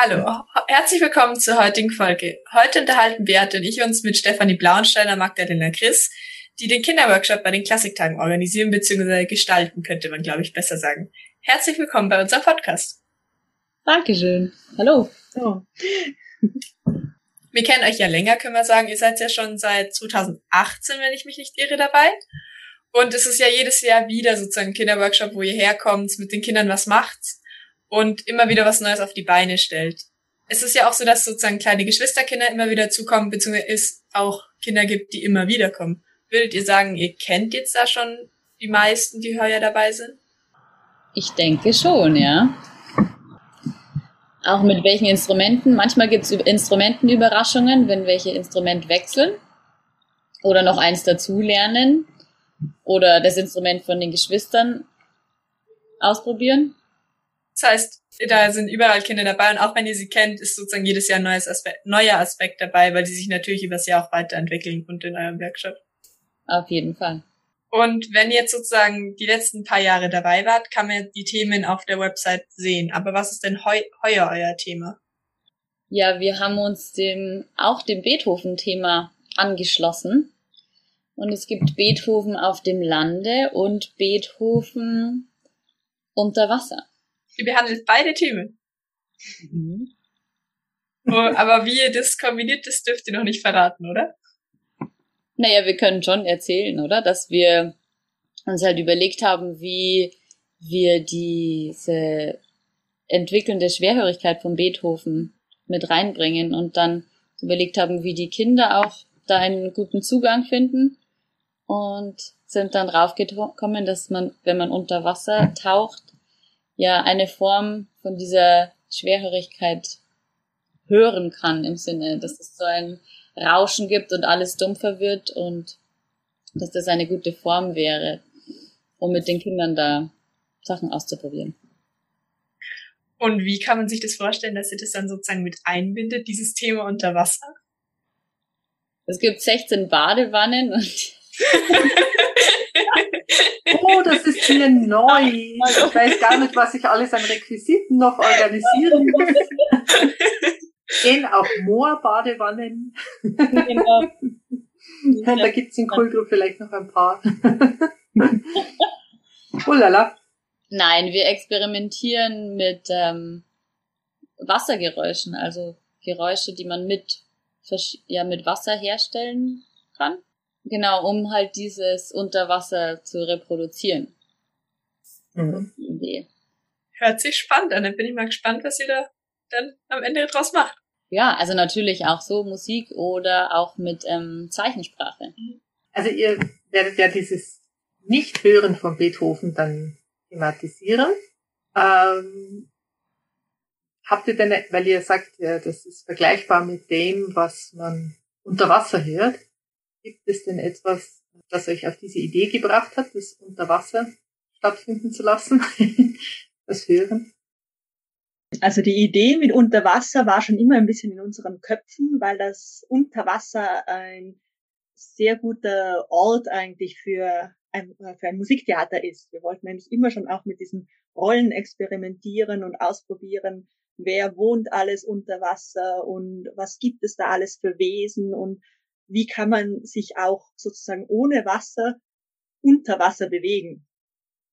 Hallo, herzlich willkommen zur heutigen Folge. Heute unterhalten Beate und ich uns mit Stefanie Blauensteiner, Magdalena Chris, die den Kinderworkshop bei den Klassiktagen organisieren bzw. gestalten, könnte man, glaube ich, besser sagen. Herzlich willkommen bei unserem Podcast. Dankeschön. Hallo. Oh. Wir kennen euch ja länger, können wir sagen. Ihr seid ja schon seit 2018, wenn ich mich nicht irre, dabei. Und es ist ja jedes Jahr wieder sozusagen ein Kinderworkshop, wo ihr herkommt, mit den Kindern was macht und immer wieder was Neues auf die Beine stellt. Es ist ja auch so, dass sozusagen kleine Geschwisterkinder immer wieder zukommen, beziehungsweise es auch Kinder gibt, die immer wieder kommen. Würdet ihr sagen, ihr kennt jetzt da schon die meisten, die heuer dabei sind? Ich denke schon, ja. Auch mit welchen Instrumenten. Manchmal gibt es Instrumentenüberraschungen, wenn welche Instrument wechseln oder noch eins dazulernen oder das Instrument von den Geschwistern ausprobieren. Das heißt, da sind überall Kinder dabei und auch wenn ihr sie kennt, ist sozusagen jedes Jahr ein neues Aspekt, neuer Aspekt dabei, weil die sich natürlich übers Jahr auch weiterentwickeln und in eurem Workshop. Auf jeden Fall. Und wenn ihr jetzt sozusagen die letzten paar Jahre dabei wart, kann man die Themen auf der Website sehen. Aber was ist denn heu heuer euer Thema? Ja, wir haben uns dem, auch dem Beethoven-Thema angeschlossen. Und es gibt Beethoven auf dem Lande und Beethoven unter Wasser. Ihr behandelt beide Themen. Mhm. Oh, aber wie ihr das kombiniert, das dürft ihr noch nicht verraten, oder? Naja, wir können schon erzählen, oder? Dass wir uns halt überlegt haben, wie wir diese entwickelnde Schwerhörigkeit von Beethoven mit reinbringen und dann überlegt haben, wie die Kinder auch da einen guten Zugang finden und sind dann draufgekommen, dass man, wenn man unter Wasser taucht, ja eine Form von dieser Schwerhörigkeit hören kann im Sinne, dass es so ein Rauschen gibt und alles dumpfer wird und dass das eine gute Form wäre, um mit den Kindern da Sachen auszuprobieren. Und wie kann man sich das vorstellen, dass ihr das dann sozusagen mit einbindet, dieses Thema unter Wasser? Es gibt 16 Badewannen und Oh, das ist mir neu. Ich weiß gar nicht, was ich alles an Requisiten noch organisieren muss. Gehen auch Moorbadewannen. Genau. da gibt's in Kultur vielleicht noch ein paar. oh lala. Nein, wir experimentieren mit ähm, Wassergeräuschen, also Geräusche, die man mit, ja, mit Wasser herstellen kann. Genau, um halt dieses Unterwasser zu reproduzieren. Mhm. Hört sich spannend an. Dann bin ich mal gespannt, was ihr da dann am Ende draus macht. Ja, also natürlich auch so Musik oder auch mit ähm, Zeichensprache. Also ihr werdet ja dieses Nicht-Hören von Beethoven dann thematisieren. Ähm, habt ihr denn, weil ihr sagt, ja, das ist vergleichbar mit dem, was man unter Wasser hört, gibt es denn etwas, das euch auf diese Idee gebracht hat, das unter Wasser stattfinden zu lassen, das Hören? Also die Idee mit Unterwasser war schon immer ein bisschen in unseren Köpfen, weil das Unterwasser ein sehr guter Ort eigentlich für ein, für ein Musiktheater ist. Wir wollten nämlich immer schon auch mit diesen Rollen experimentieren und ausprobieren, wer wohnt alles unter Wasser und was gibt es da alles für Wesen und wie kann man sich auch sozusagen ohne Wasser unter Wasser bewegen.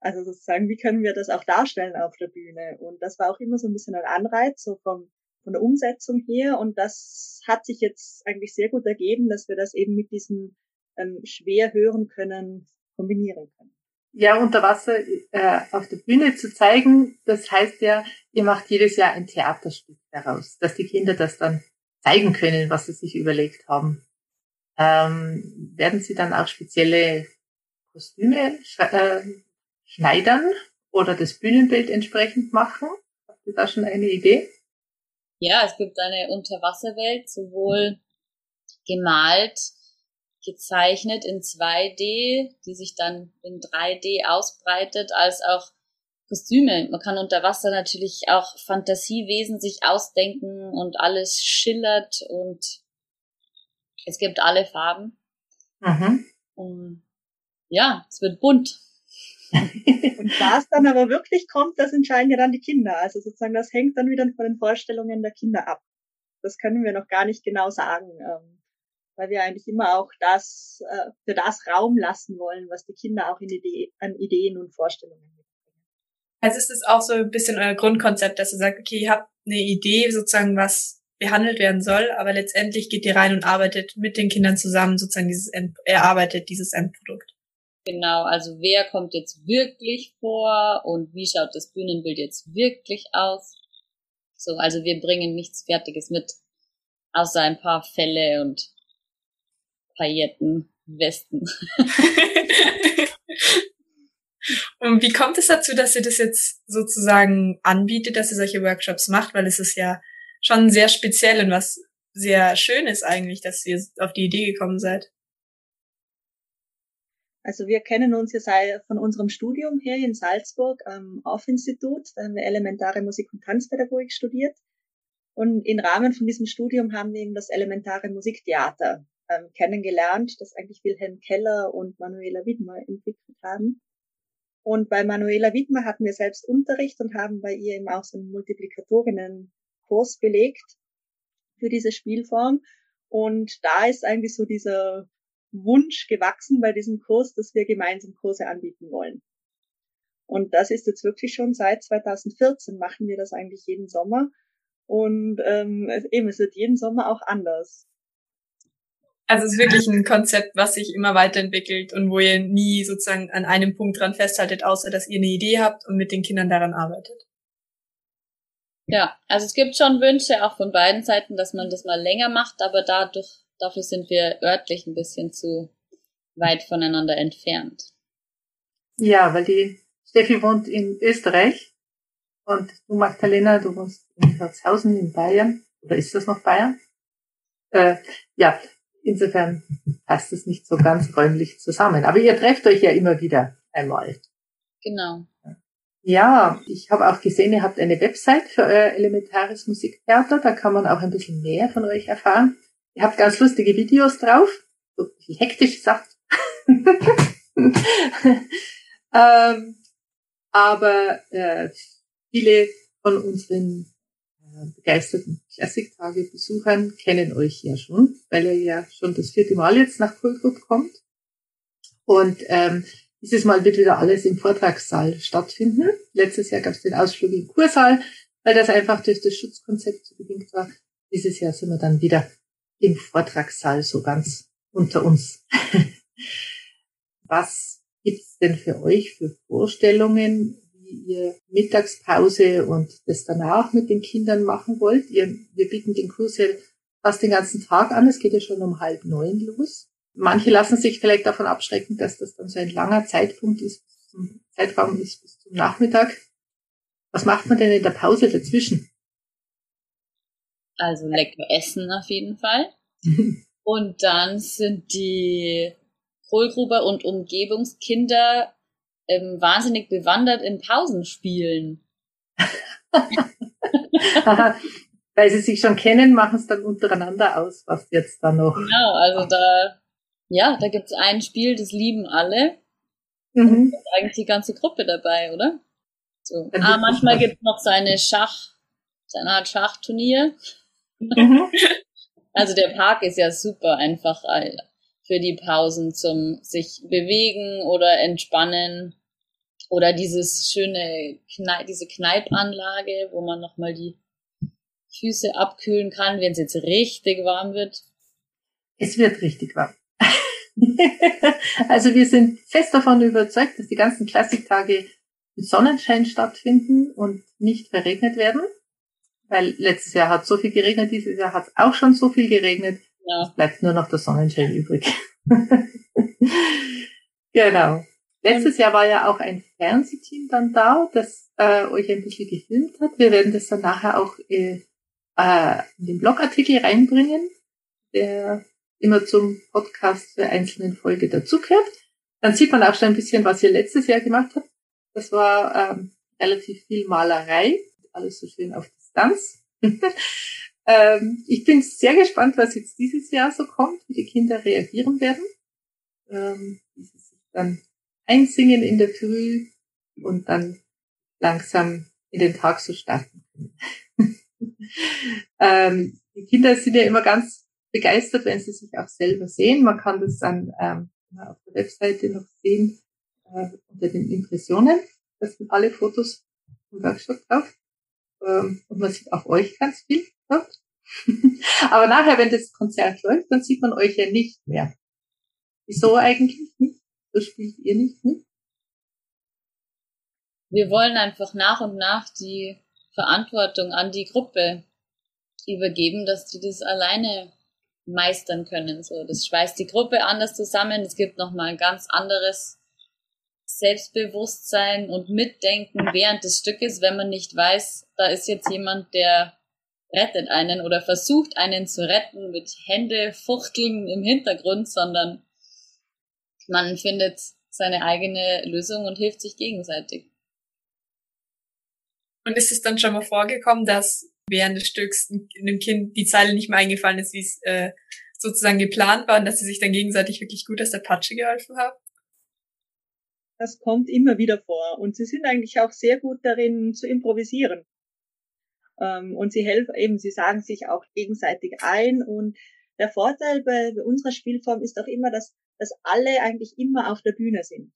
Also sozusagen, wie können wir das auch darstellen auf der Bühne? Und das war auch immer so ein bisschen ein Anreiz, so vom, von der Umsetzung her. Und das hat sich jetzt eigentlich sehr gut ergeben, dass wir das eben mit diesem ähm, schwer hören können kombinieren können. Ja, unter Wasser äh, auf der Bühne zu zeigen, das heißt ja, ihr macht jedes Jahr ein Theaterstück daraus, dass die Kinder das dann zeigen können, was sie sich überlegt haben. Ähm, werden sie dann auch spezielle Kostüme äh, schneidern oder das Bühnenbild entsprechend machen? Habt ihr da schon eine Idee? Ja, es gibt eine Unterwasserwelt, sowohl gemalt, gezeichnet in 2D, die sich dann in 3D ausbreitet, als auch Kostüme. Man kann unter Wasser natürlich auch Fantasiewesen sich ausdenken und alles schillert und es gibt alle Farben. Mhm. Und ja, es wird bunt. und was dann aber wirklich kommt, das entscheiden ja dann die Kinder. Also sozusagen, das hängt dann wieder von den Vorstellungen der Kinder ab. Das können wir noch gar nicht genau sagen, ähm, weil wir eigentlich immer auch das äh, für das Raum lassen wollen, was die Kinder auch in Idee, an Ideen und Vorstellungen mitbringen. Also ist es auch so ein bisschen euer Grundkonzept, dass ihr sagt, okay, ihr habt eine Idee sozusagen, was behandelt werden soll, aber letztendlich geht ihr rein und arbeitet mit den Kindern zusammen sozusagen dieses End, erarbeitet dieses Endprodukt. Genau, also wer kommt jetzt wirklich vor und wie schaut das Bühnenbild jetzt wirklich aus? So, also wir bringen nichts Fertiges mit, außer ein paar Fälle und Pailletten, Westen. und wie kommt es dazu, dass ihr das jetzt sozusagen anbietet, dass ihr solche Workshops macht? Weil es ist ja schon sehr speziell und was sehr schön ist eigentlich, dass ihr auf die Idee gekommen seid. Also wir kennen uns ja von unserem Studium her in Salzburg am Auf-Institut. Da haben wir elementare Musik- und Tanzpädagogik studiert. Und im Rahmen von diesem Studium haben wir eben das elementare Musiktheater ähm, kennengelernt, das eigentlich Wilhelm Keller und Manuela Widmer entwickelt haben. Und bei Manuela Widmer hatten wir selbst Unterricht und haben bei ihr eben auch so einen Multiplikatorinnen-Kurs belegt für diese Spielform. Und da ist eigentlich so dieser Wunsch gewachsen bei diesem Kurs, dass wir gemeinsam Kurse anbieten wollen. Und das ist jetzt wirklich schon seit 2014 machen wir das eigentlich jeden Sommer. Und ähm, eben, es wird jeden Sommer auch anders. Also es ist wirklich ein Konzept, was sich immer weiterentwickelt und wo ihr nie sozusagen an einem Punkt dran festhaltet, außer dass ihr eine Idee habt und mit den Kindern daran arbeitet. Ja, also es gibt schon Wünsche auch von beiden Seiten, dass man das mal länger macht, aber dadurch Dafür sind wir örtlich ein bisschen zu weit voneinander entfernt. Ja, weil die Steffi wohnt in Österreich und du Magdalena, du wohnst in Herzhausen in Bayern. Oder ist das noch Bayern? Äh, ja, insofern passt es nicht so ganz räumlich zusammen. Aber ihr trefft euch ja immer wieder einmal. Genau. Ja, ich habe auch gesehen, ihr habt eine Website für euer elementares Musiktheater. Da kann man auch ein bisschen mehr von euch erfahren. Ihr habt ganz lustige Videos drauf, so ein bisschen hektisch sagt. ähm, aber äh, viele von unseren äh, begeisterten Klassiktage-Besuchern kennen euch ja schon, weil ihr ja schon das vierte Mal jetzt nach Kultrup kommt. Und ähm, dieses Mal wird wieder alles im Vortragssaal stattfinden. Letztes Jahr gab es den Ausflug im Kursaal, weil das einfach durch das Schutzkonzept so bedingt war. Dieses Jahr sind wir dann wieder im Vortragssaal so ganz unter uns. Was gibt's denn für euch für Vorstellungen, wie ihr Mittagspause und das danach mit den Kindern machen wollt? Ihr, wir bieten den Kurs ja fast den ganzen Tag an. Es geht ja schon um halb neun los. Manche lassen sich vielleicht davon abschrecken, dass das dann so ein langer Zeitpunkt ist, Zeitraum ist bis zum Nachmittag. Was macht man denn in der Pause dazwischen? Also lecker essen auf jeden Fall. und dann sind die Kohlgruber und Umgebungskinder ähm, wahnsinnig bewandert in Pausenspielen. Weil sie sich schon kennen, machen es dann untereinander aus, was jetzt da noch. Genau, also da, ja, da gibt's ein Spiel, das lieben alle. Mhm. Da ist eigentlich die ganze Gruppe dabei, oder? So. Ah, manchmal gibt's noch so eine Schach, so eine Art Schachturnier. Mhm. Also der Park ist ja super einfach äh, für die Pausen zum sich bewegen oder entspannen oder dieses schöne Kneip, diese Kneipanlage, wo man nochmal die Füße abkühlen kann, wenn es jetzt richtig warm wird. Es wird richtig warm. also wir sind fest davon überzeugt, dass die ganzen Klassiktage mit Sonnenschein stattfinden und nicht verregnet werden weil letztes Jahr hat so viel geregnet, dieses Jahr hat es auch schon so viel geregnet. Ja. Es bleibt nur noch der Sonnenschein übrig. genau. Letztes Jahr war ja auch ein Fernsehteam dann da, das äh, euch ein bisschen gefilmt hat. Wir werden das dann nachher auch äh, äh, in den Blogartikel reinbringen, der immer zum Podcast der einzelnen Folge dazugehört. Dann sieht man auch schon ein bisschen, was ihr letztes Jahr gemacht habt. Das war ähm, relativ viel Malerei, alles so schön auf Distanz. ähm, ich bin sehr gespannt, was jetzt dieses Jahr so kommt, wie die Kinder reagieren werden. Ähm, wie sie sich dann einsingen in der Früh und dann langsam in den Tag so starten können. ähm, die Kinder sind ja immer ganz begeistert, wenn sie sich auch selber sehen. Man kann das dann ähm, auf der Webseite noch sehen äh, unter den Impressionen. Das sind alle Fotos vom Workshop drauf. Ähm, und man sieht auch euch ganz viel drauf. Aber nachher, wenn das Konzert läuft, dann sieht man euch ja nicht mehr. Wieso eigentlich nicht? So spielt ihr nicht mit? Wir wollen einfach nach und nach die Verantwortung an die Gruppe übergeben, dass die das alleine meistern können. So, das schweißt die Gruppe anders zusammen. Es gibt nochmal ein ganz anderes Selbstbewusstsein und Mitdenken während des Stückes, wenn man nicht weiß, da ist jetzt jemand, der rettet einen oder versucht einen zu retten mit Hände fuchteln im Hintergrund, sondern man findet seine eigene Lösung und hilft sich gegenseitig. Und ist es dann schon mal vorgekommen, dass während des Stücks einem Kind die Zeile nicht mehr eingefallen ist, wie es äh, sozusagen geplant war und dass sie sich dann gegenseitig wirklich gut aus der Patsche geholfen haben? Das kommt immer wieder vor. Und sie sind eigentlich auch sehr gut darin zu improvisieren. Ähm, und sie helfen eben, sie sagen sich auch gegenseitig ein. Und der Vorteil bei, bei unserer Spielform ist auch immer, dass dass alle eigentlich immer auf der Bühne sind.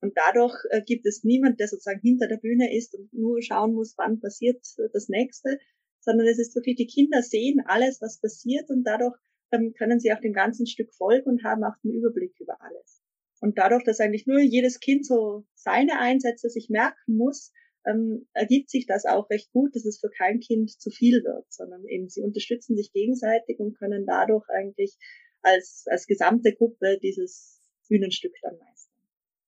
Und dadurch äh, gibt es niemand, der sozusagen hinter der Bühne ist und nur schauen muss, wann passiert äh, das nächste, sondern es ist wirklich, die Kinder sehen alles, was passiert und dadurch ähm, können sie auch dem ganzen Stück folgen und haben auch den Überblick über alles. Und dadurch, dass eigentlich nur jedes Kind so seine Einsätze sich merken muss, ähm, ergibt sich das auch recht gut, dass es für kein Kind zu viel wird, sondern eben sie unterstützen sich gegenseitig und können dadurch eigentlich als, als gesamte Gruppe dieses Bühnenstück dann meistern.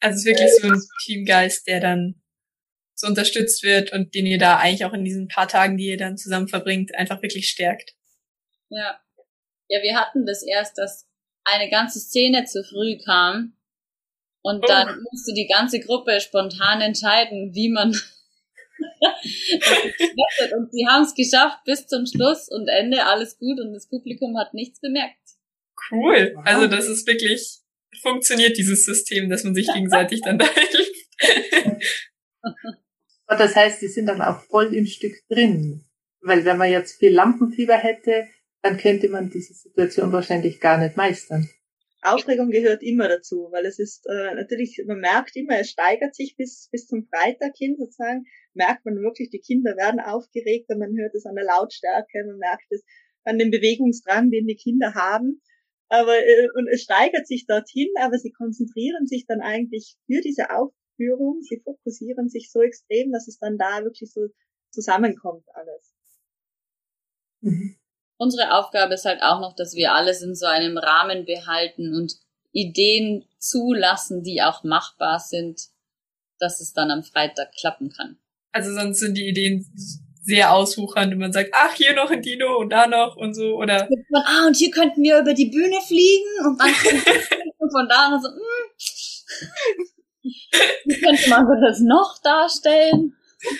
Also es ist wirklich so ein Teamgeist, der dann so unterstützt wird und den ihr da eigentlich auch in diesen paar Tagen, die ihr dann zusammen verbringt, einfach wirklich stärkt. Ja. Ja, wir hatten das erst, dass eine ganze Szene zu früh kam und oh. dann musste die ganze Gruppe spontan entscheiden, wie man und sie haben es geschafft bis zum Schluss und Ende alles gut und das Publikum hat nichts bemerkt. Cool. Also das ist wirklich, funktioniert dieses System, dass man sich gegenseitig dann da hilft. das heißt, die sind dann auch voll im Stück drin. Weil wenn man jetzt viel Lampenfieber hätte, dann könnte man diese Situation wahrscheinlich gar nicht meistern. Aufregung gehört immer dazu, weil es ist äh, natürlich, man merkt immer, es steigert sich bis, bis zum Freitag hin sozusagen, merkt man wirklich, die Kinder werden aufgeregter, man hört es an der Lautstärke, man merkt es an dem Bewegungsdrang, den die Kinder haben. Aber äh, und es steigert sich dorthin, aber sie konzentrieren sich dann eigentlich für diese Aufführung, sie fokussieren sich so extrem, dass es dann da wirklich so zusammenkommt alles. Mhm. Unsere Aufgabe ist halt auch noch, dass wir alles in so einem Rahmen behalten und Ideen zulassen, die auch machbar sind, dass es dann am Freitag klappen kann. Also sonst sind die Ideen sehr ausuchernd und man sagt, ach, hier noch ein Dino und da noch und so, oder. Ah, und hier könnten wir über die Bühne fliegen und dann und von da und so, hm, wie könnte man das noch darstellen?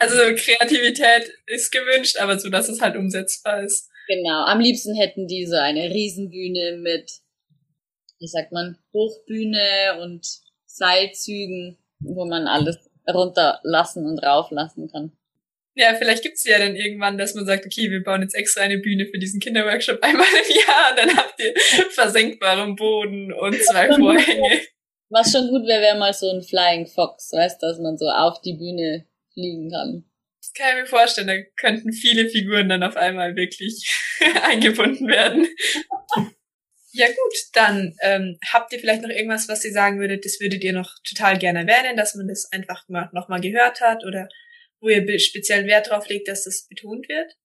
also Kreativität ist gewünscht, aber so, dass es halt umsetzbar ist. Genau, am liebsten hätten die so eine Riesenbühne mit, wie sagt man, Hochbühne und Seilzügen, wo man alles runterlassen und rauflassen kann. Ja, vielleicht gibt's ja dann irgendwann, dass man sagt, okay, wir bauen jetzt extra eine Bühne für diesen Kinderworkshop einmal im Jahr, dann habt ihr versenkbaren Boden und zwei Vorhänge. Was schon gut wäre, wäre mal so ein Flying Fox, weißt, dass man so auf die Bühne fliegen kann. Das kann ich mir vorstellen, da könnten viele Figuren dann auf einmal wirklich eingebunden werden. Ja gut, dann ähm, habt ihr vielleicht noch irgendwas, was ihr sagen würdet, das würdet ihr noch total gerne erwähnen, dass man das einfach mal, noch mal gehört hat oder wo ihr speziellen Wert drauf legt, dass das betont wird?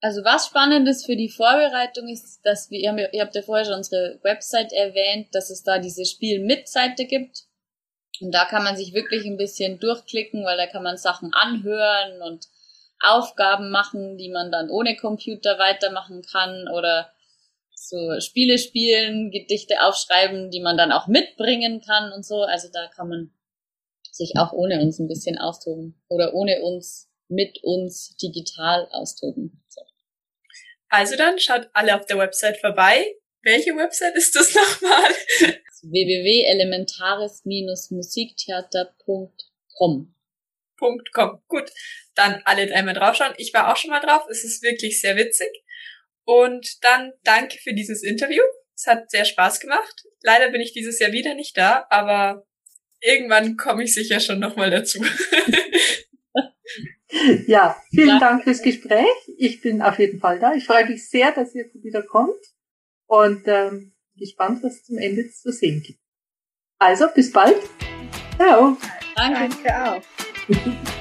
Also was spannend ist für die Vorbereitung ist, dass wir, ihr habt ja vorher schon unsere Website erwähnt, dass es da diese Spiel-Mit-Seite gibt. Und da kann man sich wirklich ein bisschen durchklicken, weil da kann man Sachen anhören und Aufgaben machen, die man dann ohne Computer weitermachen kann oder so Spiele spielen, Gedichte aufschreiben, die man dann auch mitbringen kann und so. Also da kann man sich auch ohne uns ein bisschen austoben oder ohne uns mit uns digital austoben. So. Also dann schaut alle auf der Website vorbei. Welche Website ist das nochmal? www.elementares-musiktheater.com .com. Gut, dann alle einmal draufschauen. Ich war auch schon mal drauf. Es ist wirklich sehr witzig. Und dann danke für dieses Interview. Es hat sehr Spaß gemacht. Leider bin ich dieses Jahr wieder nicht da, aber irgendwann komme ich sicher schon nochmal dazu. Ja, vielen ja. Dank fürs Gespräch. Ich bin auf jeden Fall da. Ich freue mich sehr, dass ihr wieder kommt und ähm, gespannt, was zum Ende zu sehen gibt. Also, bis bald. Ciao. Danke. Danke auch.